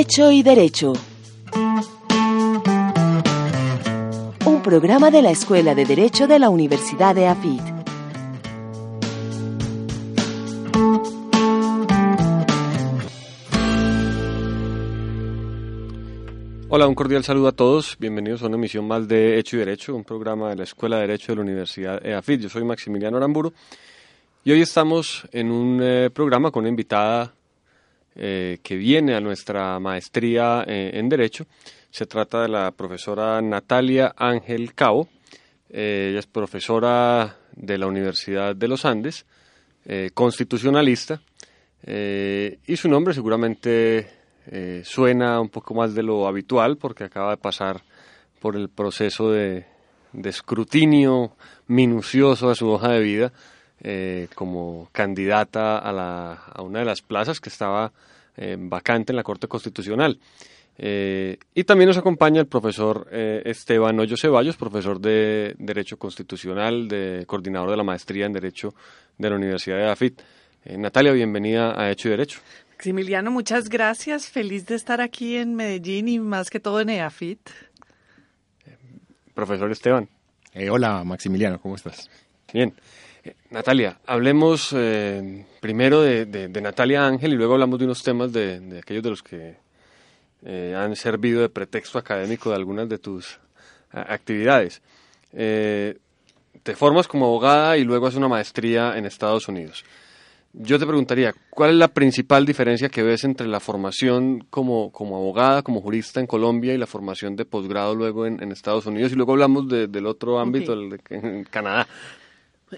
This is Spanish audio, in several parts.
Hecho y Derecho. Un programa de la Escuela de Derecho de la Universidad de AFIT. Hola, un cordial saludo a todos. Bienvenidos a una emisión más de Hecho y Derecho, un programa de la Escuela de Derecho de la Universidad EAFIT. Yo soy Maximiliano Aramburo y hoy estamos en un eh, programa con una invitada eh, que viene a nuestra maestría eh, en Derecho. Se trata de la profesora Natalia Ángel Cabo. ella es profesora de la Universidad de los Andes, constitucionalista, y su nombre seguramente eh, suena un poco más de lo habitual porque acaba de pasar por el proceso de, escrutinio minucioso de su hoja de vida eh, como candidata a, la, a, una de las plazas que estaba eh, vacante en la Corte Constitucional. y también nos acompaña el profesor Esteban Hoyo Ceballos, profesor de Derecho Constitucional, de coordinador de la maestría en Derecho de la Universidad de AFIT. Natalia, bienvenida a Hecho y Derecho. Maximiliano, muchas gracias. Feliz de estar aquí en Medellín y más que todo en EAFIT. Profesor Esteban. Eh, hola, Maximiliano, ¿cómo estás? Bien. Eh, Natalia, hablemos eh, primero de, Natalia Ángel y luego hablamos de unos temas de, aquellos de los que han servido de pretexto académico de algunas de tus actividades. te formas como abogada y luego haces una maestría en Estados Unidos. Yo te preguntaría, ¿cuál es la principal diferencia que ves entre la formación como, como abogada, como jurista en Colombia y la formación de posgrado luego en, Estados Unidos? Y luego hablamos del otro ámbito, el de en Canadá.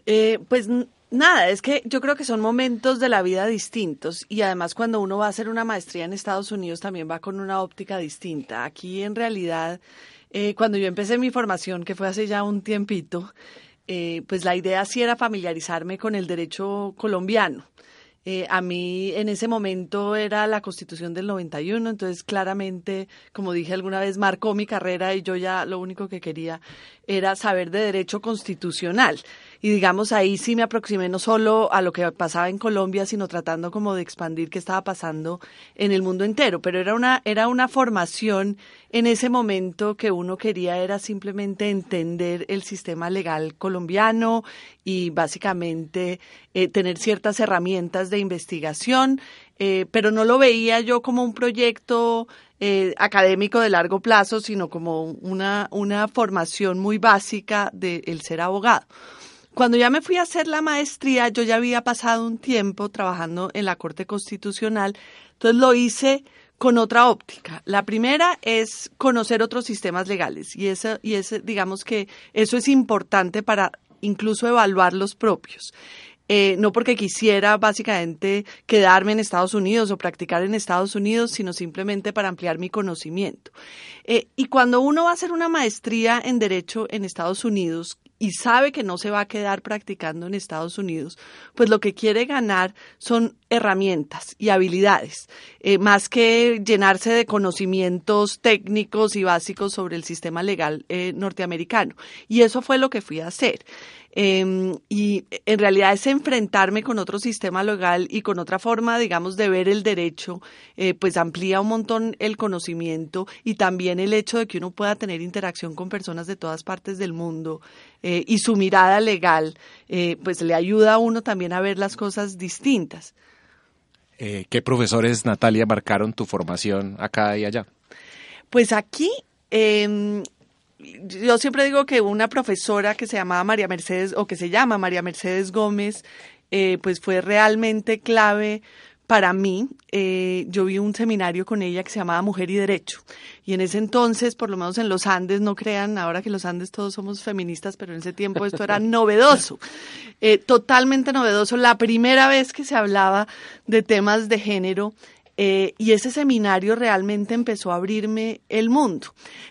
Eh, pues nada, es que yo creo que son momentos de la vida distintos y además cuando uno va a hacer una maestría en Estados Unidos también va con una óptica distinta. Aquí en realidad, eh, cuando yo empecé mi formación, que fue hace ya un tiempito, eh, pues la idea sí era familiarizarme con el derecho colombiano. Eh, a mí en ese momento era la constitución del 91, entonces claramente, como dije alguna vez, marcó mi carrera y yo ya lo único que quería era saber de derecho constitucional. Y digamos, ahí sí me aproximé no solo a lo que pasaba en Colombia, sino tratando como de expandir qué estaba pasando en el mundo entero. Pero era una, era una formación en ese momento que uno quería era simplemente entender el sistema legal colombiano y básicamente eh, tener ciertas herramientas de investigación, eh, pero no lo veía yo como un proyecto eh, académico de largo plazo, sino como una, una formación muy básica del ser abogado. Cuando ya me fui a hacer la maestría, yo ya había pasado un tiempo trabajando en la Corte Constitucional, entonces lo hice con otra óptica. La primera es conocer otros sistemas legales y eso, y ese, digamos que eso es importante para incluso evaluar los propios. Eh, no porque quisiera básicamente quedarme en Estados Unidos o practicar en Estados Unidos, sino simplemente para ampliar mi conocimiento. Eh, y cuando uno va a hacer una maestría en Derecho en Estados Unidos, y sabe que no se va a quedar practicando en Estados Unidos, pues lo que quiere ganar son herramientas y habilidades, eh, más que llenarse de conocimientos técnicos y básicos sobre el sistema legal eh, norteamericano. Y eso fue lo que fui a hacer. Em, y en realidad es enfrentarme con otro sistema legal y con otra forma, digamos, de ver el derecho, eh, pues amplía un montón el conocimiento y también el hecho de que uno pueda tener interacción con personas de todas partes del mundo eh, y su mirada legal, eh, pues le ayuda a uno también a ver las cosas distintas. ¿Qué profesores, Natalia, marcaron tu formación acá y allá? Pues aquí em, yo siempre digo que una profesora que se llamaba María Mercedes o que se llama María Mercedes Gómez, eh, pues fue realmente clave para mí. Eh, yo vi un seminario con ella que se llamaba Mujer y Derecho. Y en ese entonces, por lo menos en los Andes, no crean, ahora que los Andes todos somos feministas, pero en ese tiempo esto era novedoso, eh, totalmente novedoso. La primera vez que se hablaba de temas de género eh, y ese seminario realmente empezó a abrirme el mundo.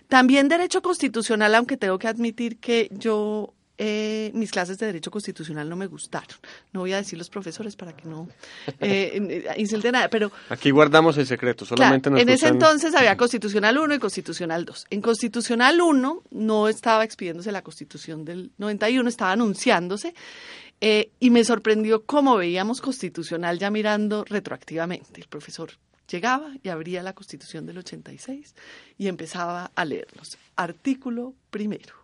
También derecho constitucional, aunque tengo que admitir que yo eh, mis clases de derecho constitucional no me gustaron. No voy a decir los profesores para que no eh, insulte nada, pero... Aquí guardamos el secreto, solamente En ese entonces había constitucional 1 y constitucional 2. En constitucional 1 no estaba expidiéndose la constitución del 91, estaba anunciándose eh, y me sorprendió cómo veíamos constitucional ya mirando retroactivamente. El profesor Llegaba y abría la Constitución del 86 y empezaba a leerlos. Artículo primero.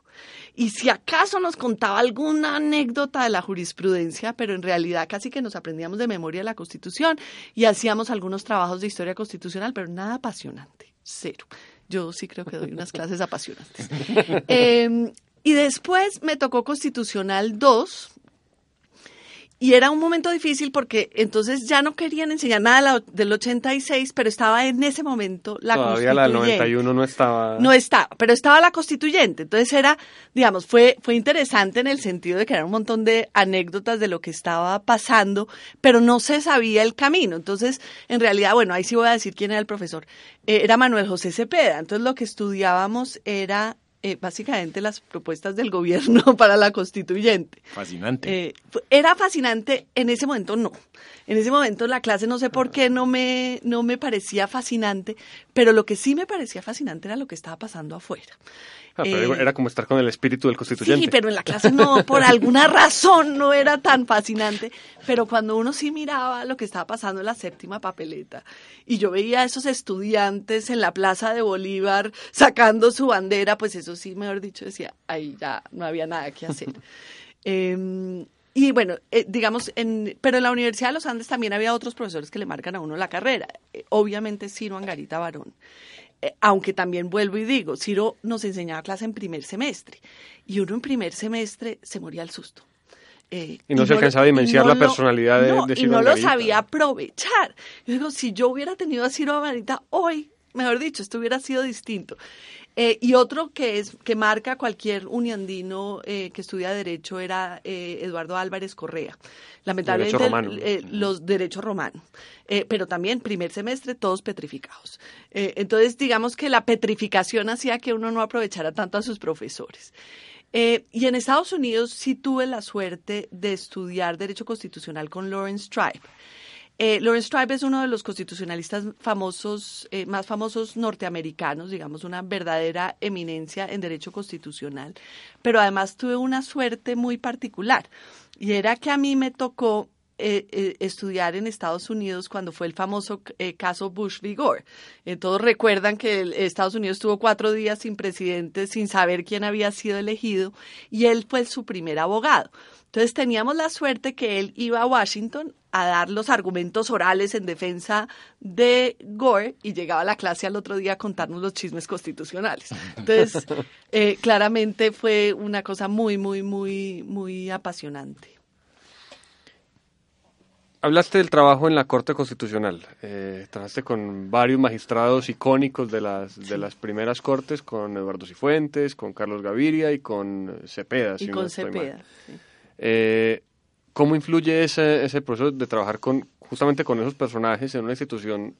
Y si acaso nos contaba alguna anécdota de la jurisprudencia, pero en realidad casi que nos aprendíamos de memoria la Constitución y hacíamos algunos trabajos de historia constitucional, pero nada apasionante, cero. Yo sí creo que doy unas clases apasionantes. Em, y después me tocó Constitucional 2, y era un momento difícil porque entonces ya no querían enseñar nada del 86, pero estaba en ese momento la Todavía la del 91 no estaba. No estaba, pero estaba la constituyente. Entonces era, digamos, fue, fue interesante en el sentido de que era un montón de anécdotas de lo que estaba pasando, pero no se sabía el camino. Entonces, en realidad, bueno, ahí sí voy a decir quién era el profesor. Eh, era Manuel José Cepeda. Entonces lo que estudiábamos era eh, básicamente las propuestas del gobierno para la constituyente. Fascinante. Eh, era fascinante, en ese momento no. En ese momento la clase no sé por qué no me, no me parecía fascinante, pero lo que sí me parecía fascinante era lo que estaba pasando afuera. Ah, eh, era como estar con el espíritu del constituyente. Sí, pero en la clase no, por alguna razón no era tan fascinante. Pero cuando uno sí miraba lo que estaba pasando en la séptima papeleta y yo veía a esos estudiantes en la plaza de Bolívar sacando su bandera, pues eso sí, mejor dicho, decía, ahí ya no había nada que hacer. Em, y bueno, eh, digamos, en, pero en la Universidad de los Andes también había otros profesores que le marcan a uno la carrera. Eh, obviamente, Ciro Angarita Barón. Eh, aunque también vuelvo y digo, Ciro nos enseñaba clase en primer semestre y uno en primer semestre se moría al susto. Eh, y no se alcanzaba a dimensionar la personalidad de, no, Ciro Y no lo sabía aprovechar. Yo digo, si yo hubiera tenido a Ciro Amarita hoy, mejor dicho, esto hubiera sido distinto. Eh, y otro que es que marca cualquier uniandino eh, que estudia derecho era eh, Eduardo Álvarez Correa. Lamentablemente los derechos romanos, pero también primer semestre todos petrificados. entonces digamos que la petrificación hacía que uno no aprovechara tanto a sus profesores. y en Estados Unidos sí tuve la suerte de estudiar derecho constitucional con Lawrence Tribe. Eh, Lawrence Tribe es uno de los constitucionalistas famosos, eh, más famosos norteamericanos, digamos, una verdadera eminencia en derecho constitucional. Pero además tuve una suerte muy particular y era que a mí me tocó eh, estudiar en Estados Unidos cuando fue el famoso caso Bush v. Gore. todos recuerdan que Estados Unidos tuvo cuatro días sin presidente, sin saber quién había sido elegido, y él fue su primer abogado. Entonces teníamos la suerte que él iba a Washington a dar los argumentos orales en defensa de Gore y llegaba a la clase al otro día a contarnos los chismes constitucionales. Entonces, eh, claramente fue una cosa muy, muy, muy, muy apasionante. Hablaste del trabajo en la Corte Constitucional. Eh, trabajaste con varios magistrados icónicos de las, de las primeras cortes, con Eduardo Cifuentes, con Carlos Gaviria y con Cepeda. Y con Cepeda. Eh, ¿Cómo influye ese, ese proceso de trabajar con justamente con esos personajes en una institución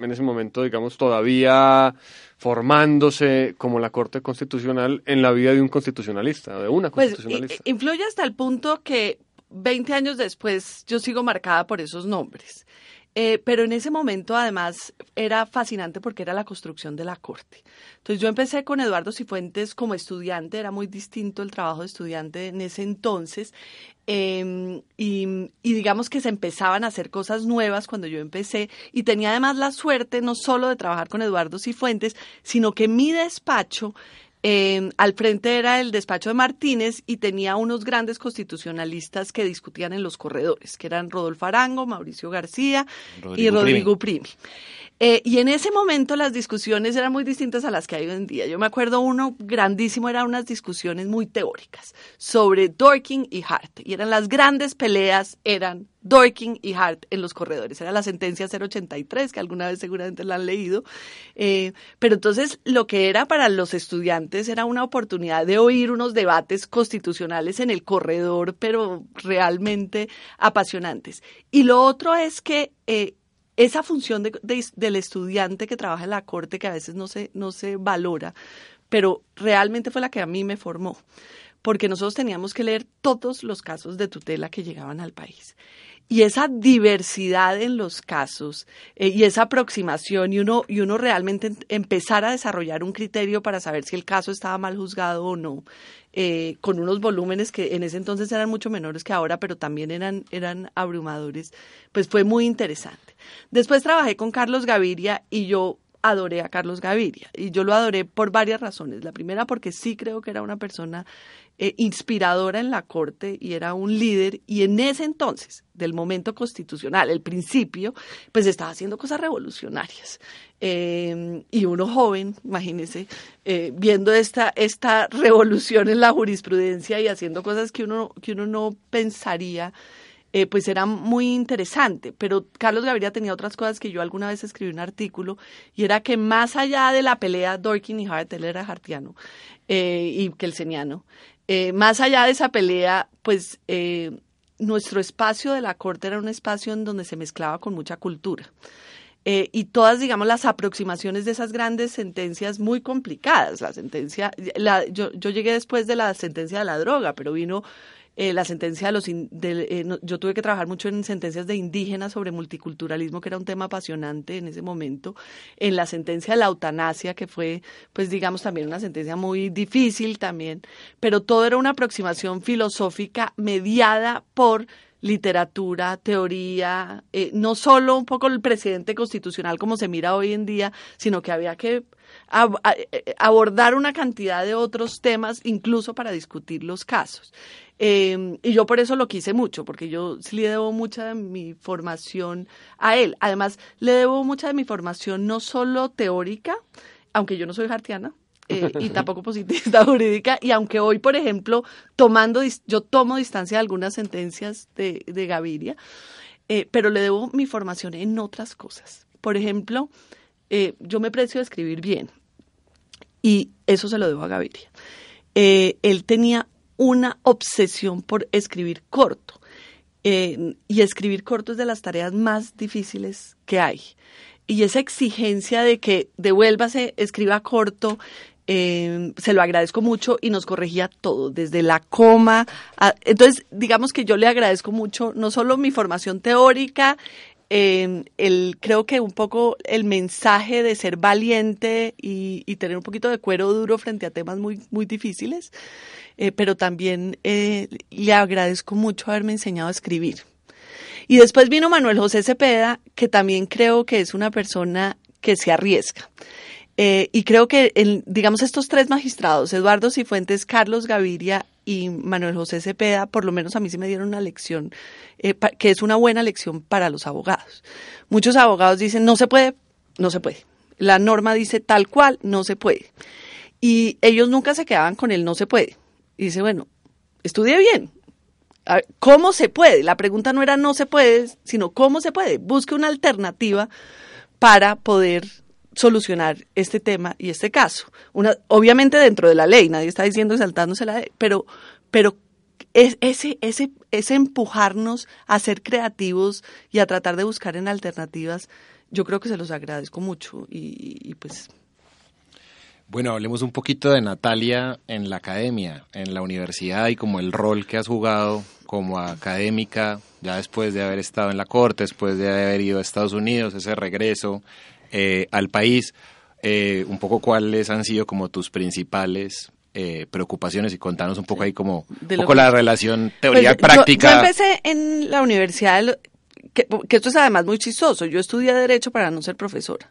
en ese momento, digamos, todavía formándose como la Corte Constitucional en la vida de un constitucionalista, de una pues, constitucionalista? Pues, influye hasta el punto que 20 años después yo sigo marcada por esos nombres. Eh, pero en ese momento, además, era fascinante porque era la construcción de la corte. Entonces, yo empecé con Eduardo Cifuentes como estudiante, era muy distinto el trabajo de estudiante en ese entonces. Em, y, y, digamos que se empezaban a hacer cosas nuevas cuando yo empecé. Y tenía además la suerte no solo de trabajar con Eduardo Cifuentes, sino que mi despacho Em, al frente era el despacho de Martínez y tenía unos grandes constitucionalistas que discutían en los corredores, que eran Rodolfo Arango, Mauricio García y Rodrigo Primi. Eh, y en ese momento las discusiones eran muy distintas a las que hay hoy en día. Yo me acuerdo uno grandísimo, eran unas discusiones muy teóricas sobre Dorking y Hart. Y eran las grandes peleas, eran Dorking y Hart en los corredores. Era la sentencia 083, que alguna vez seguramente la han leído. Eh, pero entonces lo que era para los estudiantes era una oportunidad de oír unos debates constitucionales en el corredor, pero realmente apasionantes. Y lo otro es que eh, esa función del estudiante que trabaja en la corte que a veces no se, no se valora, pero realmente fue la que a mí me formó, porque nosotros teníamos que leer todos los casos de tutela que llegaban al país. Y esa diversidad en los casos eh, y esa aproximación y uno, y uno realmente empezar a desarrollar un criterio para saber si el caso estaba mal juzgado o no, eh, con unos volúmenes que en ese entonces eran mucho menores que ahora, pero también eran, eran abrumadores, pues fue muy interesante. Después trabajé con Carlos Gaviria y yo adoré a Carlos Gaviria y yo lo adoré por varias razones. La primera porque sí creo que era una persona eh, inspiradora en la corte y era un líder y en ese entonces del momento constitucional, el principio, pues estaba haciendo cosas revolucionarias. Eh, y uno joven, imagínese, eh, viendo esta, esta revolución en la jurisprudencia y haciendo cosas que uno, que uno no pensaría pues era muy interesante. Pero Carlos Gaviria tenía otras cosas que yo alguna vez escribí un artículo, y era que más allá de la pelea Dorkin y Hart, era hartiano y kelseniano, eh, más allá de esa pelea, pues eh, nuestro espacio de la corte era un espacio en donde se mezclaba con mucha cultura. Eh, y todas, digamos, las aproximaciones de esas grandes sentencias muy complicadas. La sentencia, la, yo, yo llegué después de la sentencia de la droga, pero vino eh, la sentencia de los in- eh, yo tuve que trabajar mucho en sentencias de indígenas sobre multiculturalismo que era un tema apasionante en ese momento. En la sentencia de la eutanasia que fue pues digamos también una sentencia muy difícil también. Pero todo era una aproximación filosófica mediada por literatura, teoría, eh, no solo un poco el presidente constitucional como se mira hoy en día, sino que había que ab- eh, abordar una cantidad de otros temas, incluso para discutir los casos. Eh, y yo por eso lo quise mucho, porque yo sí le debo mucha de mi formación a él. Además, le debo mucha de mi formación no solo teórica, aunque yo no soy hartiana, eh, y tampoco positivista jurídica, y aunque hoy, por ejemplo, tomando, yo tomo distancia de algunas sentencias de, de Gaviria, eh, pero le debo mi formación en otras cosas. Por ejemplo, eh, yo me precio de escribir bien, y eso se lo debo a Gaviria. Eh, él tenía una obsesión por escribir corto. Eh, y escribir corto es de las tareas más difíciles que hay. Y esa exigencia de que devuélvase, escriba corto, eh, se lo agradezco mucho y nos corregía todo, desde la coma. entonces, digamos que yo le agradezco mucho no solo mi formación teórica, eh, el, creo que un poco el mensaje de ser valiente y, tener un poquito de cuero duro frente a temas muy, muy difíciles, eh, pero también eh, le agradezco mucho haberme enseñado a escribir. Y después vino Manuel José Cepeda, que también creo que es una persona que se arriesga. Eh, y creo que, digamos, estos tres magistrados, Eduardo Cifuentes, Carlos Gaviria y Manuel José Cepeda, por lo menos a mí sí me dieron una lección, eh, que es una buena lección para los abogados. Muchos abogados dicen, no se puede, no se puede. La norma dice tal cual, no se puede. Y ellos nunca se quedaban con el no se puede. Y dice, bueno, estudie bien, ¿Cómo se puede? La pregunta no era no se puede, sino cómo se puede. Busque una alternativa para poder solucionar este tema y este caso. Una, obviamente dentro de la ley, nadie está diciendo saltándose la ley, pero, pero es, ese, ese, ese empujarnos a ser creativos y a tratar de buscar en alternativas, yo creo que se los agradezco mucho y, y pues Bueno, hablemos un poquito de Natalia en la academia, en la universidad y como el rol que has jugado como académica, ya después de haber estado en la corte, después de haber ido a Estados Unidos, ese regreso eh, al país, eh, un poco cuáles han sido como tus principales eh, preocupaciones y contanos un poco ahí como un poco que- la relación teoría Pues, yo- práctica. Yo, empecé en la universidad, que, que esto es además muy chistoso. Yo estudié Derecho para no ser profesora.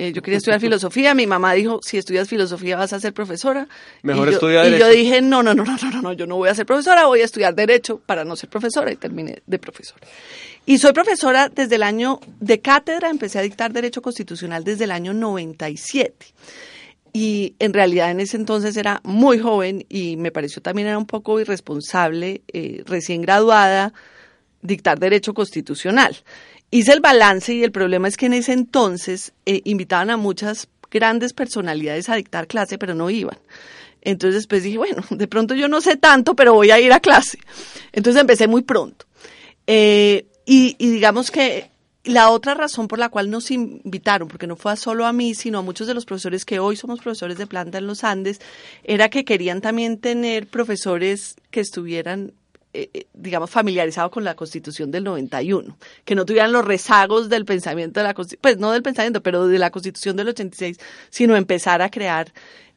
Eh, yo quería estudiar filosofía. Mi mamá dijo, si estudias filosofía vas a ser profesora. Mejor y yo, estudia Y yo dije, no, no, no, no, no, no, no, yo no voy a ser profesora, voy a estudiar Derecho para no ser profesora. Y terminé de profesora. Y soy profesora desde el año de cátedra, empecé a dictar Derecho Constitucional desde el año 97 y en realidad en ese entonces era muy joven y me pareció también era un poco irresponsable, eh, recién graduada, dictar derecho constitucional. Hice el balance y el problema es que en ese entonces eh, invitaban a muchas grandes personalidades a dictar clase, pero no iban. Entonces después dije, bueno, de pronto yo no sé tanto, pero voy a ir a clase. Entonces empecé muy pronto. Eh, y, y digamos que la otra razón por la cual nos invitaron, porque no fue solo a mí, sino a muchos de los profesores que hoy somos profesores de planta en los Andes, era que querían también tener profesores que estuvieran eh, eh, digamos, familiarizado con la Constitución del 91, que no tuvieran los rezagos del pensamiento de la Constitución, pues no del pensamiento, pero de la Constitución del 86, sino empezar a crear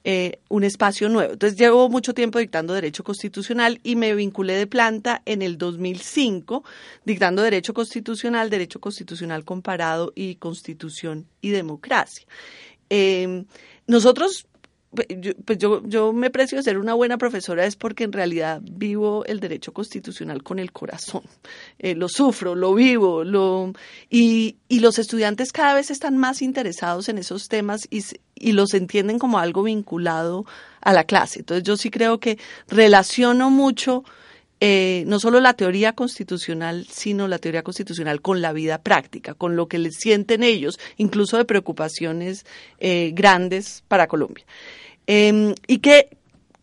eh, un espacio nuevo. Entonces llevo mucho tiempo dictando Derecho Constitucional y me vinculé de planta en el 2005 dictando Derecho Constitucional, Derecho Constitucional Comparado y Constitución y Democracia. Eh, nosotros pues yo, yo me precio de ser una buena profesora es porque en realidad vivo el derecho constitucional con el corazón. Eh, lo sufro, lo vivo, lo y, y, los estudiantes cada vez están más interesados en esos temas y, y los entienden como algo vinculado a la clase. Entonces yo sí creo que relaciono mucho eh, no solo la teoría constitucional, sino la teoría constitucional con la vida práctica, con lo que les sienten ellos, incluso de preocupaciones eh, grandes para Colombia. Eh, y que,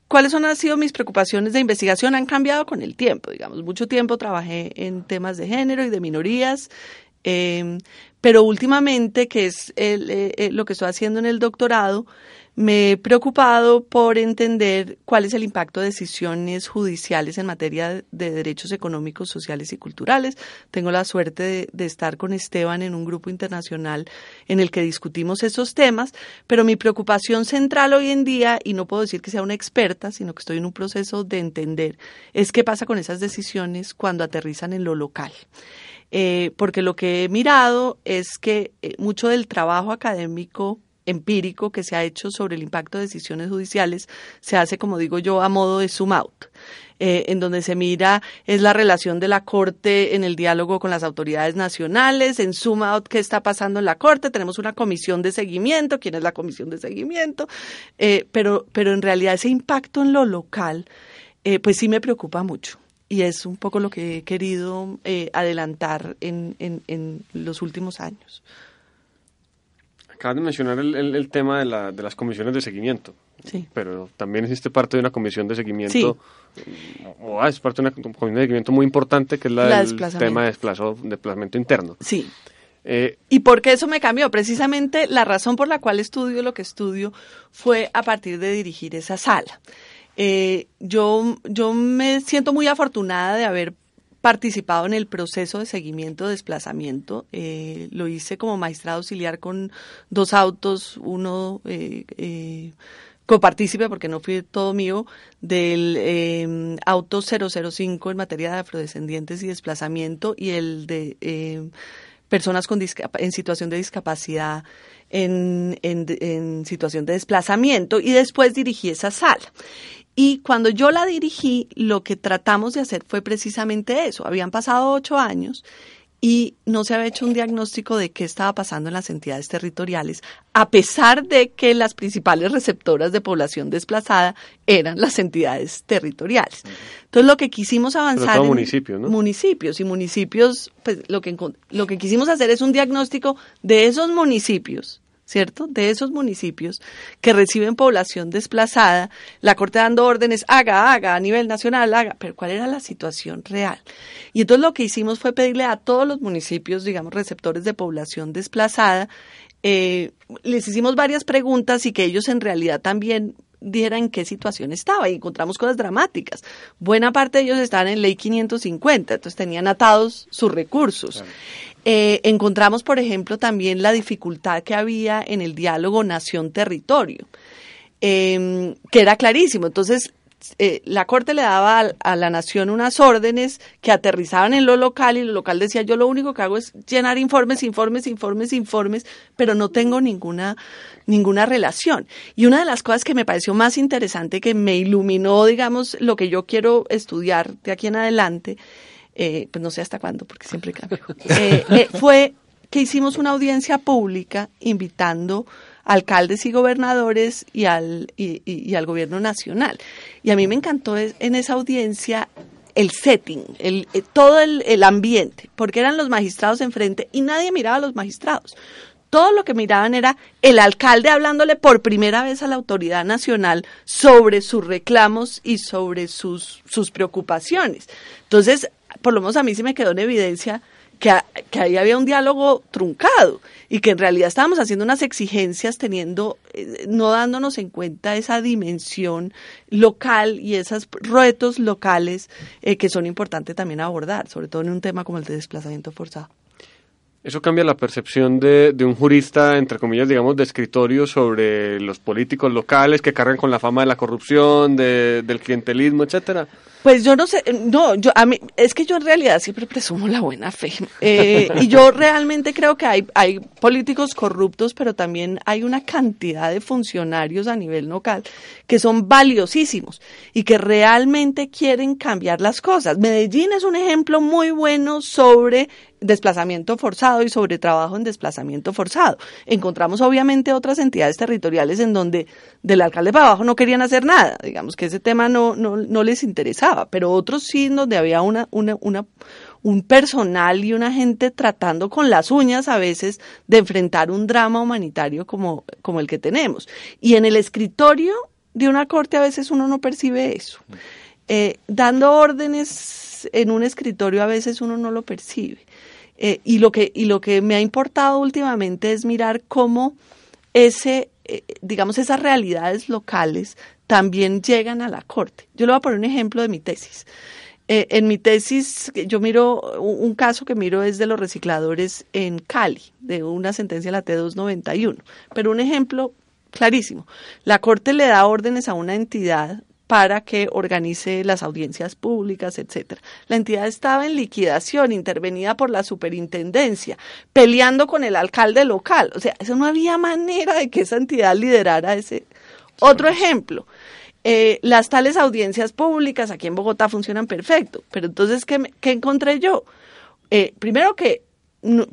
¿cuáles han sido mis preocupaciones de investigación? Han cambiado con el tiempo, digamos. Mucho tiempo trabajé en temas de género y de minorías, em, pero últimamente, que es eh, eh, lo que estoy haciendo en el doctorado, me he preocupado por entender cuál es el impacto de decisiones judiciales en materia de derechos económicos, sociales y culturales. Tengo la suerte de, estar con Esteban en un grupo internacional en el que discutimos esos temas, pero mi preocupación central hoy en día, y no puedo decir que sea una experta, sino que estoy en un proceso de entender, es qué pasa con esas decisiones cuando aterrizan en lo local. Eh, porque lo que he mirado es que eh, mucho del trabajo académico empírico que se ha hecho sobre el impacto de decisiones judiciales se hace, como digo yo, a modo de zoom out. Eh, en donde se mira es la relación de la Corte en el diálogo con las autoridades nacionales, en zoom out qué está pasando en la Corte, tenemos una comisión de seguimiento, quién es la comisión de seguimiento, eh, pero, pero en realidad ese impacto en lo local, pues sí me preocupa mucho. Y es un poco lo que he querido adelantar en, en, en los últimos años. Acabas de mencionar el, tema de, la, de, las comisiones de seguimiento. Sí. Pero también existe parte de una comisión de seguimiento, o es parte de una comisión de seguimiento muy importante, que es la, del tema de desplazamiento interno. Sí. Eh, ¿Y por qué eso me cambió? Precisamente la razón por la cual estudio lo que estudio fue a partir de dirigir esa sala. Eh, yo, yo me siento muy afortunada de haber participado en el proceso de seguimiento de desplazamiento. Eh, lo hice como magistrado auxiliar con dos autos, uno eh, eh, copartícipe, porque no fui todo mío, del eh, auto 005 en materia de afrodescendientes y desplazamiento y el de eh, personas con en situación de discapacidad en, en situación de desplazamiento y después dirigí esa sala. Y cuando yo la dirigí, lo que tratamos de hacer fue precisamente eso. Habían pasado ocho años y no se había hecho un diagnóstico de qué estaba pasando en las entidades territoriales, a pesar de que las principales receptoras de población desplazada eran las entidades territoriales. Entonces lo que quisimos avanzar en municipios, ¿no? municipios y municipios, pues lo que lo que quisimos hacer es un diagnóstico de esos municipios ¿cierto? De esos municipios que reciben población desplazada, la Corte dando órdenes, haga, haga, a nivel nacional, haga, pero ¿cuál era la situación real? Y entonces lo que hicimos fue pedirle a todos los municipios, digamos, receptores de población desplazada, eh, les hicimos varias preguntas y que ellos en realidad también dieran en qué situación estaba y encontramos cosas dramáticas. Buena parte de ellos estaban en ley 550, entonces tenían atados sus recursos. Eh, encontramos, por ejemplo, también la dificultad que había en el diálogo nación-territorio, em, que era clarísimo. Entonces, eh, la Corte le daba a, la nación unas órdenes que aterrizaban en lo local y lo local decía yo lo único que hago es llenar informes, informes, informes, informes, pero no tengo ninguna, ninguna relación. Y una de las cosas que me pareció más interesante, que me iluminó, digamos, lo que yo quiero estudiar de aquí en adelante, eh, pues no sé hasta cuándo, porque siempre cambio, eh, eh, fue que hicimos una audiencia pública invitando alcaldes y gobernadores y al, y, al gobierno nacional. Y a mí me encantó en esa audiencia el setting, el, todo el, el, ambiente, porque eran los magistrados enfrente y nadie miraba a los magistrados. Todo lo que miraban era el alcalde hablándole por primera vez a la autoridad nacional sobre sus reclamos y sobre sus, sus preocupaciones. Entonces, por lo menos a mí sí me quedó en evidencia que, que, ahí había un diálogo truncado y que en realidad estábamos haciendo unas exigencias teniendo, eh, no dándonos en cuenta esa dimensión local y esos retos locales eh, que son importantes también abordar, sobre todo en un tema como el de desplazamiento forzado. Eso cambia la percepción de, de, un jurista, entre comillas, digamos, de escritorio sobre los políticos locales que cargan con la fama de la corrupción, de, del clientelismo, etcétera. Pues yo no sé, no, yo a mí es que yo en realidad siempre presumo la buena fe eh, y yo realmente creo que hay hay políticos corruptos, pero también hay una cantidad de funcionarios a nivel local que son valiosísimos y que realmente quieren cambiar las cosas. Medellín es un ejemplo muy bueno sobre desplazamiento forzado y sobre trabajo en desplazamiento forzado. Encontramos obviamente otras entidades territoriales en donde del alcalde para abajo no querían hacer nada, digamos que ese tema no, no, no les interesaba, pero otros sí donde había una, una, una, un personal y una gente tratando con las uñas a veces de enfrentar un drama humanitario como, como el que tenemos. Y en el escritorio de una corte a veces uno no percibe eso. Eh, dando órdenes en un escritorio a veces uno no lo percibe. Eh, y, lo que, y lo que me ha importado últimamente es mirar cómo ese, eh, digamos, esas realidades locales también llegan a la corte. Yo le voy a poner un ejemplo de mi tesis. Eh, en mi tesis, yo miro, un, caso que miro es de los recicladores en Cali, de una sentencia de la T291. Pero un ejemplo clarísimo. La Corte le da órdenes a una entidad para que organice las audiencias públicas, etcétera. La entidad estaba en liquidación, intervenida por la superintendencia, peleando con el alcalde local. O sea, eso no había manera de que esa entidad liderara ese. Otro ejemplo. Eh, las tales audiencias públicas aquí en Bogotá funcionan perfecto, pero entonces, ¿qué, qué encontré yo? Eh, primero que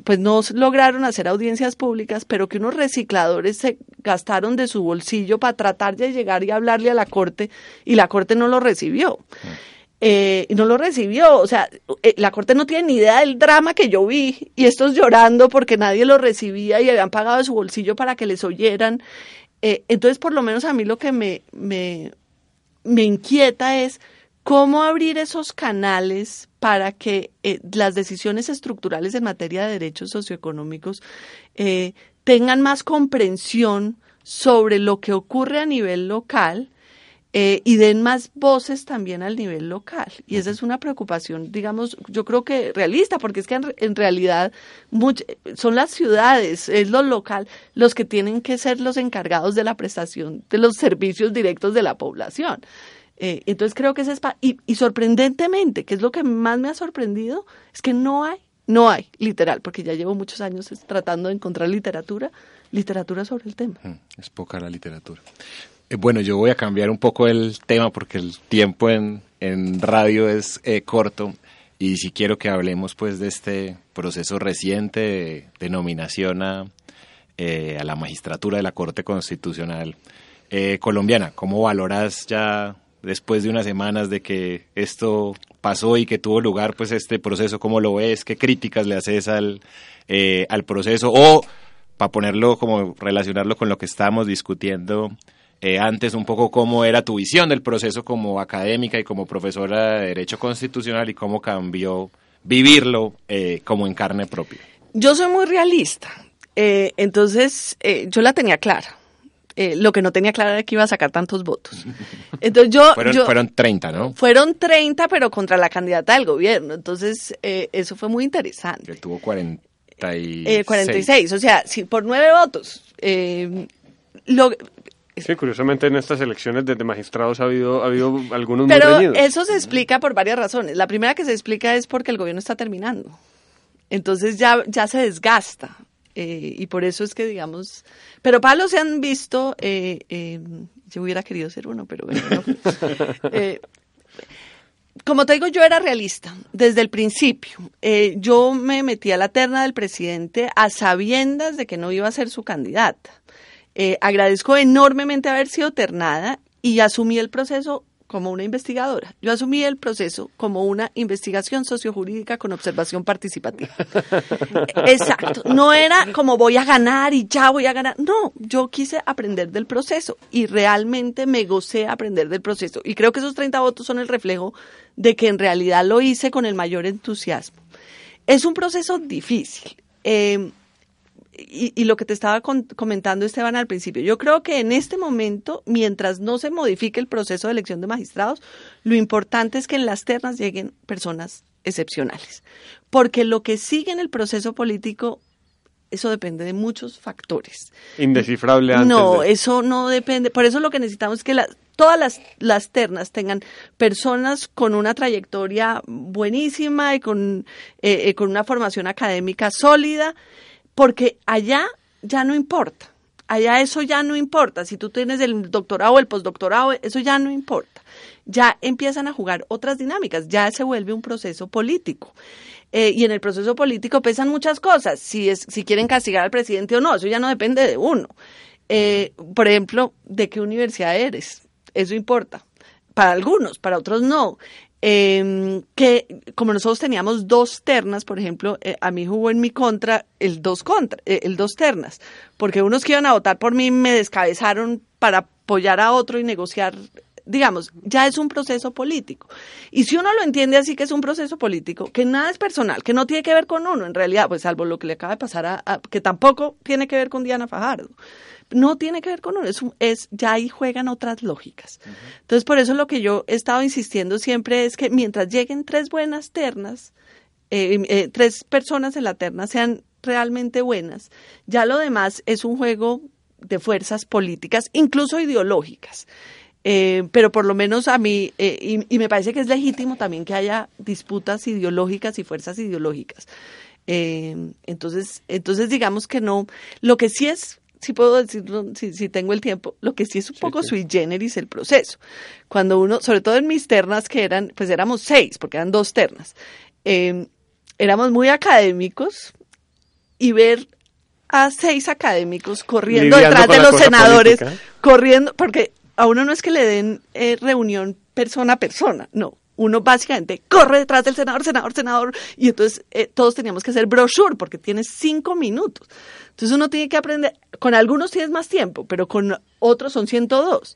pues no lograron hacer audiencias públicas, pero que unos recicladores se gastaron de su bolsillo para tratar de llegar y hablarle a la corte y la corte no lo recibió. Eh, no lo recibió, o sea, eh, la corte no tiene ni idea del drama que yo vi y estos llorando porque nadie lo recibía y habían pagado de su bolsillo para que les oyeran. Eh, entonces, por lo menos a mí lo que me, me, me inquieta es cómo abrir esos canales para que eh, las decisiones estructurales en materia de derechos socioeconómicos eh, tengan más comprensión sobre lo que ocurre a nivel local eh, y den más voces también al nivel local. Y esa es una preocupación, digamos, yo creo que realista, porque es que en, realidad son las ciudades, es lo local, los que tienen que ser los encargados de la prestación de los servicios directos de la población. Eh, entonces creo que ese es... Y, y sorprendentemente, que es lo que más me ha sorprendido, es que no hay, no hay, literal, porque ya llevo muchos años tratando de encontrar literatura, literatura sobre el tema. Mm, es poca la literatura. Eh, bueno, yo voy a cambiar un poco el tema porque el tiempo en, en radio es eh, corto y si quiero que hablemos pues de este proceso reciente de, de nominación a, a la magistratura de la Corte Constitucional colombiana. ¿Cómo valoras ya después de unas semanas de que esto pasó y que tuvo lugar pues este proceso, ¿cómo lo ves? ¿Qué críticas le haces al, eh, al proceso? O, para ponerlo como relacionarlo con lo que estábamos discutiendo eh, antes, un poco cómo era tu visión del proceso como académica y como profesora de Derecho Constitucional y cómo cambió vivirlo eh, como en carne propia. Yo soy muy realista, entonces yo la tenía clara eh, lo que no tenía claro era que iba a sacar tantos votos. Entonces yo fueron, fueron 30, ¿no? Fueron 30, pero contra la candidata del gobierno. Entonces eh, eso fue muy interesante. Que tuvo 46. Eh, 46, o sea, si por nueve votos. Eh, lo, Sí, curiosamente en estas elecciones de, magistrados ha habido, ha habido algunos Pero eso se explica por varias razones. La primera que se explica es porque el gobierno está terminando. Entonces ya, ya se desgasta. Eh, y por eso es que, digamos, pero palos se han visto, eh, eh, yo hubiera querido ser uno, pero bueno, como te digo, yo era realista desde el principio. yo me metí a la terna del presidente a sabiendas de que no iba a ser su candidata. agradezco enormemente haber sido ternada y asumí el proceso como una investigadora. Yo asumí el proceso como una investigación sociojurídica con observación participativa. Exacto. No era como voy a ganar y ya voy a ganar. No, yo quise aprender del proceso y realmente me gocé aprender del proceso. Y creo que esos 30 votos son el reflejo de que en realidad lo hice con el mayor entusiasmo. Es un proceso difícil. Eh, y, lo que te estaba comentando Esteban al principio, yo creo que en este momento, mientras no se modifique el proceso de elección de magistrados, lo importante es que en las ternas lleguen personas excepcionales. Porque lo que sigue en el proceso político, eso depende de muchos factores. Indescifrable antes. No, de- eso no depende. Por eso lo que necesitamos es que la- todas las, las ternas tengan personas con una trayectoria buenísima y con, eh, eh, con una formación académica sólida, porque allá ya no importa. Allá eso ya no importa. Si tú tienes el doctorado o el postdoctorado, eso ya no importa. Ya empiezan a jugar otras dinámicas, ya se vuelve un proceso político. Eh, y en el proceso político pesan muchas cosas, si, es, si quieren castigar al presidente o no, eso ya no depende de uno. Eh, por ejemplo, ¿de qué universidad eres? Eso importa. Para algunos, para otros no. Eh, que como nosotros teníamos dos ternas, por ejemplo, eh, a mí jugó en mi contra el dos contra, eh, el dos ternas, porque unos que iban a votar por mí me descabezaron para apoyar a otro y negociar digamos, ya es un proceso político. Y si uno lo entiende así que es un proceso político, que nada es personal, que no tiene que ver con uno, en realidad, pues salvo lo que le acaba de pasar a, a- que tampoco tiene que ver con Diana Fajardo. No tiene que ver con uno, es, ya ahí juegan otras lógicas. Entonces, por eso lo que yo he estado insistiendo siempre es que mientras lleguen tres buenas ternas, eh, eh, tres personas en la terna sean realmente buenas, ya lo demás es un juego de fuerzas políticas, incluso ideológicas. Eh, pero por lo menos a mí, y, me parece que es legítimo también que haya disputas ideológicas y fuerzas ideológicas. Entonces, entonces digamos que no, lo que sí es, si puedo decirlo, si, si tengo el tiempo, lo que sí es un poco sui generis el proceso. Cuando uno, sobre todo en mis ternas que eran, pues éramos seis, porque eran dos ternas, eh, éramos muy académicos y ver a seis académicos corriendo Lidiando detrás de los senadores, política. corriendo, porque a uno no es que le den eh, reunión persona a persona, no. Uno básicamente corre detrás del senador, senador, senador, y entonces eh, todos teníamos que hacer brochure porque tienes cinco minutos. Entonces uno tiene que aprender, con algunos tienes más tiempo, pero con otros son 102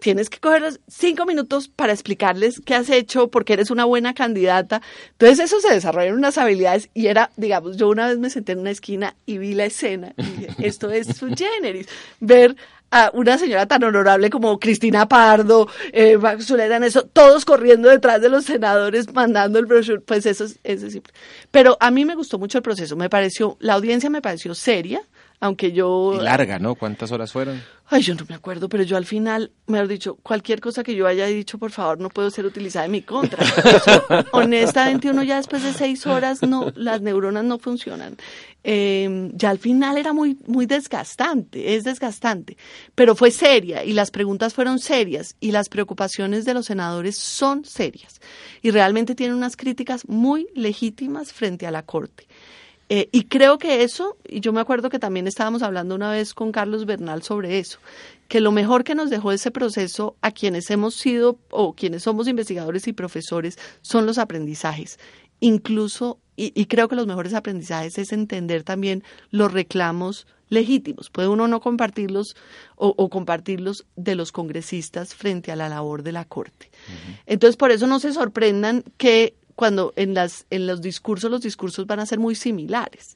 tienes que coger los cinco minutos para explicarles qué has hecho, porque eres una buena candidata. Entonces eso se desarrollaron unas habilidades y era, digamos, yo una vez me senté en una esquina y vi la escena y dije, esto es su generis, ver a una señora tan honorable como Cristina Pardo, eh, Max eso, todos corriendo detrás de los senadores mandando el brochure, pues eso es, eso es simple. Pero a mí me gustó mucho el proceso, me pareció, la audiencia me pareció seria, aunque yo... Y larga, ¿no? ¿Cuántas horas fueron? Ay, yo no me acuerdo, pero yo al final, me has dicho, cualquier cosa que yo haya dicho, por favor, no puedo ser utilizada en mi contra. Honestamente, uno ya después de seis horas, no, las neuronas no funcionan. Eh, ya al final era muy, muy desgastante, es desgastante, pero fue seria y las preguntas fueron serias y las preocupaciones de los senadores son serias y realmente tienen unas críticas muy legítimas frente a la Corte. Eh, y creo que eso, y yo me acuerdo que también estábamos hablando una vez con Carlos Bernal sobre eso, que lo mejor que nos dejó ese proceso a quienes hemos sido o quienes somos investigadores y profesores son los aprendizajes. Incluso, y, y creo que los mejores aprendizajes es entender también los reclamos legítimos. Puede uno no compartirlos o, o compartirlos de los congresistas frente a la labor de la Corte. Entonces, por eso no se sorprendan que cuando en, las, en los discursos, los discursos van a ser muy similares.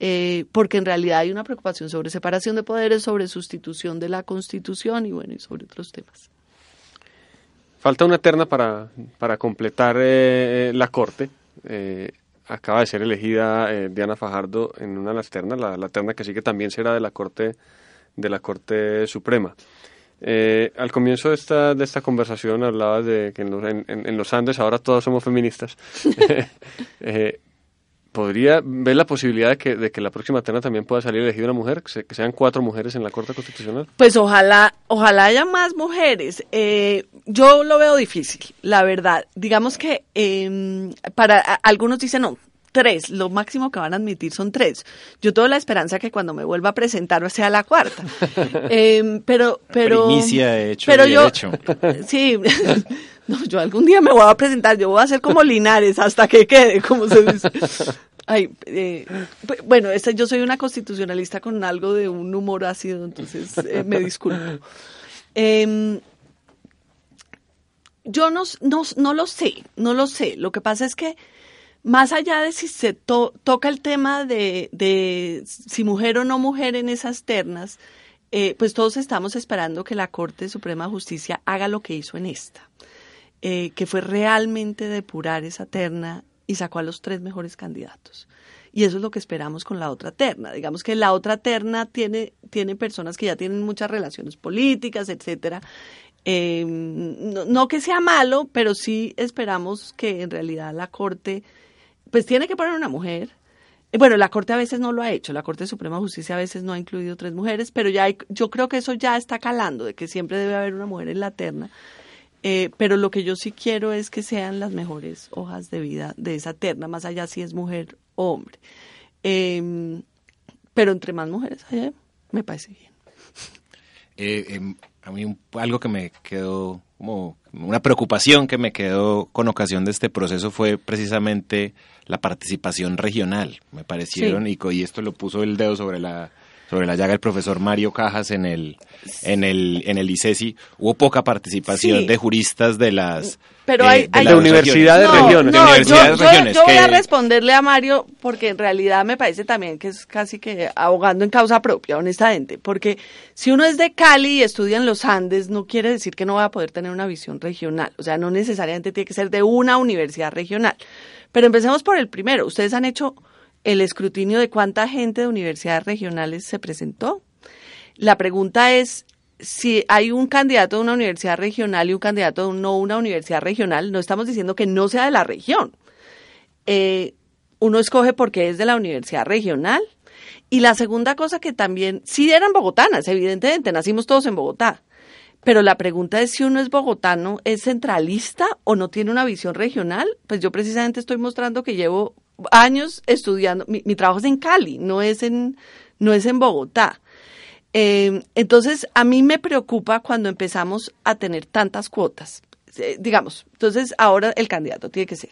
Eh, porque en realidad hay una preocupación sobre separación de poderes, sobre sustitución de la Constitución y bueno, y sobre otros temas. Falta una terna para, para completar eh, la corte. Eh, acaba de ser elegida eh, Diana Fajardo en una de las ternas, la, la terna que sigue también será de la corte de la corte suprema. Eh, al comienzo de esta, de esta conversación hablabas de que en los, en, los Andes ahora todos somos feministas. Eh, ¿Podría ver la posibilidad de que, de que la próxima terna también pueda salir elegida una mujer? Que, se- que sean cuatro mujeres en la Corte Constitucional. Pues ojalá, ojalá haya más mujeres. Eh, yo lo veo difícil, la verdad. Digamos que eh, para a- algunos dicen no. Tres, lo máximo que van a admitir son tres. Yo tengo la esperanza que cuando me vuelva a presentar sea la cuarta. Eh, pero, pero. Primicia de hecho pero yo. Sí, no, yo algún día me voy a presentar, yo voy a ser como Linares hasta que quede, como se dice. Ay, eh, bueno, yo soy una constitucionalista con algo de un humor ácido, entonces eh, me disculpo. Em, yo no, no, no lo sé, no lo sé. Lo que pasa es que más allá de si se to- toca el tema de, si mujer o no mujer en esas ternas, eh, pues todos estamos esperando que la Corte Suprema de Justicia haga lo que hizo en esta, eh, que fue realmente depurar esa terna y sacó a los tres mejores candidatos. Y eso es lo que esperamos con la otra terna. Digamos que la otra terna tiene, tiene personas que ya tienen muchas relaciones políticas, etcétera. Eh, no, que sea malo, pero sí esperamos que en realidad la Corte, pues tiene que poner una mujer. Eh, bueno, la Corte a veces no lo ha hecho, la Corte Suprema de Justicia a veces no ha incluido tres mujeres, pero ya yo creo que eso ya está calando, de que siempre debe haber una mujer en la terna. Eh, pero lo que yo sí quiero es que sean las mejores hojas de vida de esa terna, más allá si es mujer o hombre. Em, pero entre más mujeres haya, me parece bien. Eh, em, a mí algo que me quedó como una preocupación que me quedó con ocasión de este proceso fue precisamente la participación regional. Me parecieron, y, y esto lo puso el dedo sobre la sobre la llaga el profesor Mario Cajas en el en el en el ICESI hubo poca participación de juristas de las pero hay, de, universidades regiones, yo, voy a responderle a Mario porque en realidad me parece también que es casi que ahogando en causa propia honestamente porque si uno es de Cali y estudia en los Andes no quiere decir que no va a poder tener una visión regional o sea no necesariamente tiene que ser de una universidad regional. Pero empecemos por el primero. Ustedes han hecho el escrutinio de cuánta gente de universidades regionales se presentó. La pregunta es si hay un candidato de una universidad regional y un candidato de no una universidad regional, no estamos diciendo que no sea de la región. Eh, uno escoge porque es de la universidad regional. Y la segunda cosa que también, sí eran bogotanas, evidentemente, nacimos todos en Bogotá. Pero la pregunta es si uno es bogotano, es centralista o no tiene una visión regional. Pues yo precisamente estoy mostrando que llevo años estudiando, mi, trabajo es en Cali, no es en, no es en Bogotá. Eh, entonces, a mí me preocupa cuando empezamos a tener tantas cuotas. Eh, digamos, entonces ahora el candidato tiene que ser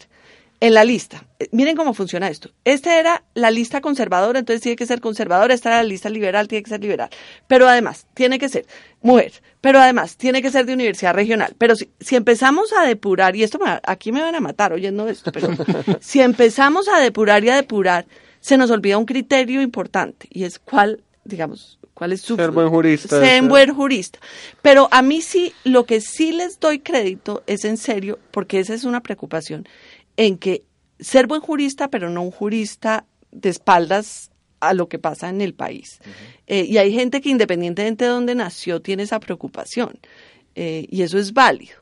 en la lista. Eh, miren cómo funciona esto. Esta era la lista conservadora, entonces tiene que ser conservadora. Esta era la lista liberal, tiene que ser liberal. Pero además, tiene que ser mujer. Pero además, tiene que ser de universidad regional. Pero si, si empezamos a depurar, y esto aquí me van a matar oyendo esto, pero si empezamos a depurar y a depurar, se nos olvida un criterio importante y es cuál, digamos, cuál es su... Ser buen jurista. Ser buen jurista. Pero a mí sí, lo que sí les doy crédito es en serio, porque esa es una preocupación en que ser buen jurista, pero no un jurista de espaldas a lo que pasa en el país. Eh, y hay gente que independientemente de dónde nació tiene esa preocupación eh, y eso es válido.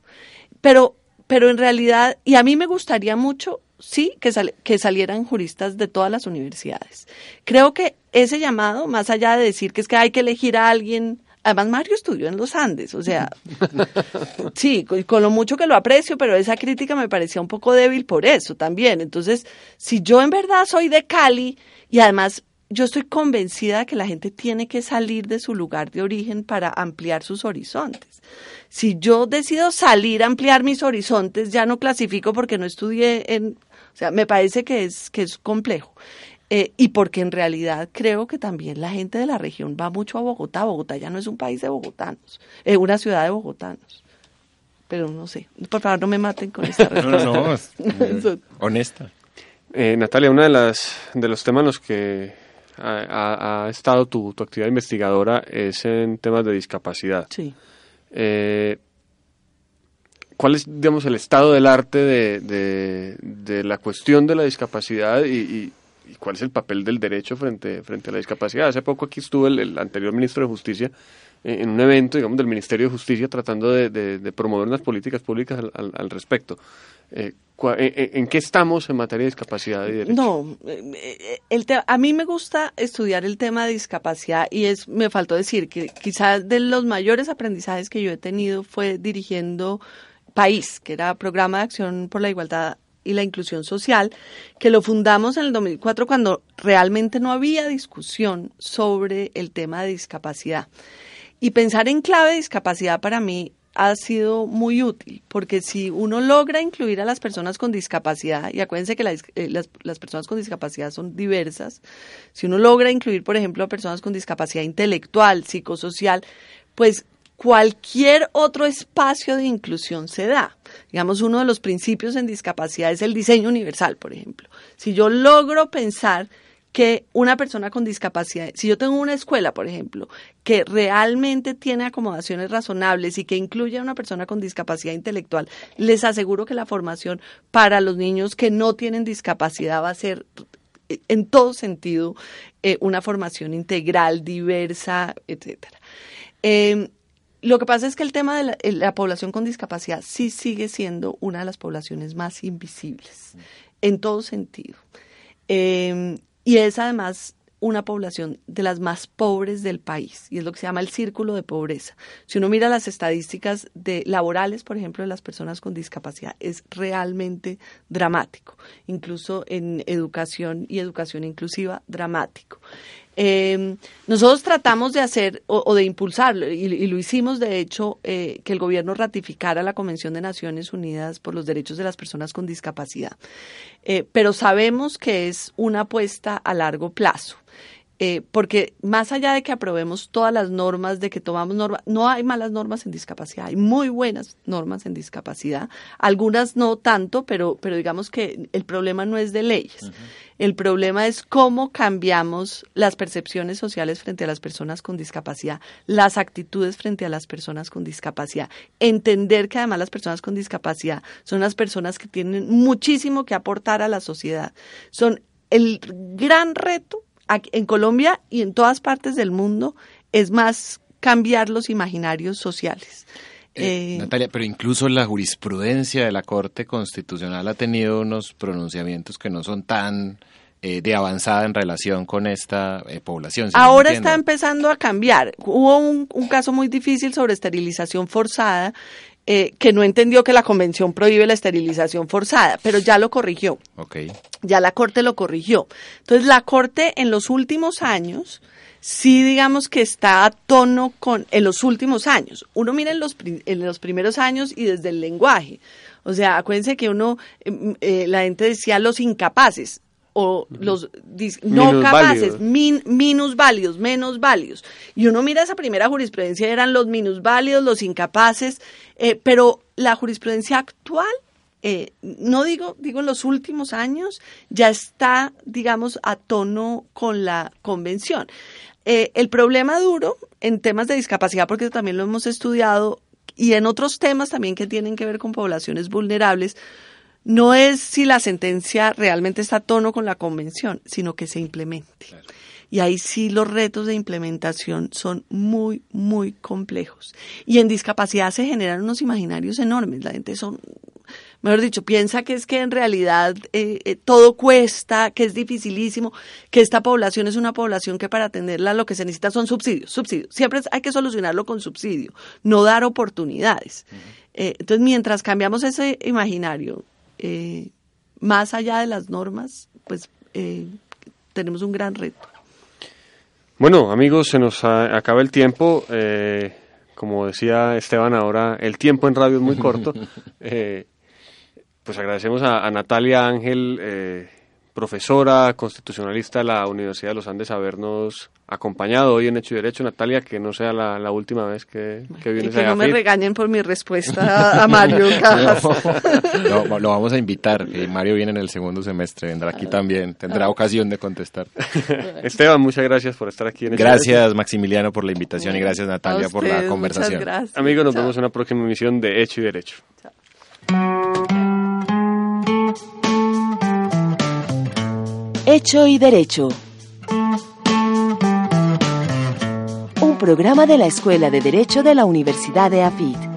Pero, pero en realidad, y a mí me gustaría mucho, sí, que, que salieran juristas de todas las universidades. Creo que ese llamado, más allá de decir que es que hay que elegir a alguien Además, Mario estudió en los Andes, o sea, sí, con, lo mucho que lo aprecio, pero esa crítica me parecía un poco débil por eso también. Entonces, si yo en verdad soy de Cali y además yo estoy convencida de que la gente tiene que salir de su lugar de origen para ampliar sus horizontes. Si yo decido salir a ampliar mis horizontes, ya no clasifico porque no estudié en, o sea, me parece que es que es complejo. Eh, y porque en realidad creo que también la gente de la región va mucho a Bogotá. Bogotá ya no es un país de bogotanos, es una ciudad de bogotanos. Pero no sé, por favor no me maten con esta respuesta. No, no, no honesta. Eh, Natalia, uno de, las, de los temas en los que ha, estado tu, tu, actividad investigadora es en temas de discapacidad. Sí. Eh, ¿Cuál es, digamos, el estado del arte de, de, de la cuestión de la discapacidad y, y cuál es el papel del derecho frente, frente a la discapacidad. Hace poco aquí estuvo el, anterior ministro de Justicia eh, en un evento, digamos, del Ministerio de Justicia tratando de, promover unas políticas públicas al, respecto. Eh, eh, ¿En qué estamos en materia de discapacidad y derecho? No, el a mí me gusta estudiar el tema de discapacidad y es me faltó decir que quizás de los mayores aprendizajes que yo he tenido fue dirigiendo País, que era Programa de Acción por la Igualdad y la inclusión social, que lo fundamos en el 2004 cuando realmente no había discusión sobre el tema de discapacidad. Y pensar en clave de discapacidad para mí ha sido muy útil, porque si uno logra incluir a las personas con discapacidad, y acuérdense que eh, las, las, personas con discapacidad son diversas, si uno logra incluir, por ejemplo, a personas con discapacidad intelectual, psicosocial, pues cualquier otro espacio de inclusión se da. Digamos, uno de los principios en discapacidad es el diseño universal, por ejemplo. Si yo logro pensar que una persona con discapacidad, si yo tengo una escuela, por ejemplo, que realmente tiene acomodaciones razonables y que incluye a una persona con discapacidad intelectual, les aseguro que la formación para los niños que no tienen discapacidad va a ser eh, en todo sentido eh, una formación integral, diversa, etcétera. Em, lo que pasa es que el tema de la, población con discapacidad sí sigue siendo una de las poblaciones más invisibles, en todo sentido. Eh, y es además una población de las más pobres del país y es lo que se llama el círculo de pobreza. Si uno mira las estadísticas de laborales, por ejemplo, de las personas con discapacidad, es realmente dramático. Incluso en educación y educación inclusiva, dramático. Eh, nosotros tratamos de hacer o, de impulsarlo, y, lo hicimos, de hecho, eh, que el gobierno ratificara la Convención de Naciones Unidas por los Derechos de las Personas con Discapacidad. Eh, pero sabemos que es una apuesta a largo plazo. Eh, porque más allá de que aprobemos todas las normas, de que tomamos normas, no hay malas normas en discapacidad, hay muy buenas normas en discapacidad, algunas no tanto, pero, pero digamos que el problema no es de leyes, el problema es cómo cambiamos las percepciones sociales frente a las personas con discapacidad, las actitudes frente a las personas con discapacidad, entender que además las personas con discapacidad son las personas que tienen muchísimo que aportar a la sociedad, son el gran reto en Colombia y en todas partes del mundo es más cambiar los imaginarios sociales. Eh, eh, Natalia, pero incluso la jurisprudencia de la Corte Constitucional ha tenido unos pronunciamientos que no son tan eh, de avanzada en relación con esta población. Ahora está empezando a cambiar. Hubo un, caso muy difícil sobre esterilización forzada eh, que no entendió que la convención prohíbe la esterilización forzada, pero ya lo corrigió. Okay. Ya la Corte lo corrigió. Entonces, la Corte en los últimos años, sí digamos que está a tono con, en los últimos años. Uno mira en los, en los primeros años y desde el lenguaje. O sea, acuérdense que uno, em, eh, la gente decía los incapaces o los no capaces, min, minusválidos, menos válidos. Y uno mira esa primera jurisprudencia, eran los minusválidos, los incapaces, eh, pero la jurisprudencia actual, eh, no digo, digo en los últimos años, ya está, digamos, a tono con la convención. Eh, el problema duro en temas de discapacidad, porque también lo hemos estudiado, y en otros temas también que tienen que ver con poblaciones vulnerables, no es si la sentencia realmente está a tono con la convención, sino que se implemente. Y ahí sí los retos de implementación son muy, muy complejos. Y en discapacidad se generan unos imaginarios enormes. La gente son, mejor dicho, piensa que es que en realidad eh, eh, todo cuesta, que es dificilísimo, que esta población es una población que para atenderla lo que se necesita son subsidios, subsidios. Siempre hay que solucionarlo con subsidio, no dar oportunidades. Eh, entonces, mientras cambiamos ese imaginario, eh, más allá de las normas, pues eh, tenemos un gran reto. Bueno, amigos, se nos acaba el tiempo. Eh, como decía Esteban ahora, el tiempo en radio es muy corto. pues agradecemos a, a Natalia Ángel profesora constitucionalista de la Universidad de los Andes, habernos acompañado hoy en Hecho y Derecho. Natalia, que no sea la, última vez que, que vienes y que no me regañen por mi respuesta a Mario Cajas. No, lo vamos a invitar. Mario viene en el segundo semestre, vendrá aquí también, tendrá ocasión de contestar. Esteban, muchas gracias por estar aquí en Hecho Gracias, Maximiliano, por la invitación y gracias, Natalia, por la conversación. Amigos, nos vemos en una próxima emisión de Hecho y Derecho. Hecho y Derecho. Un programa de la Escuela de Derecho de la Universidad de AFIT.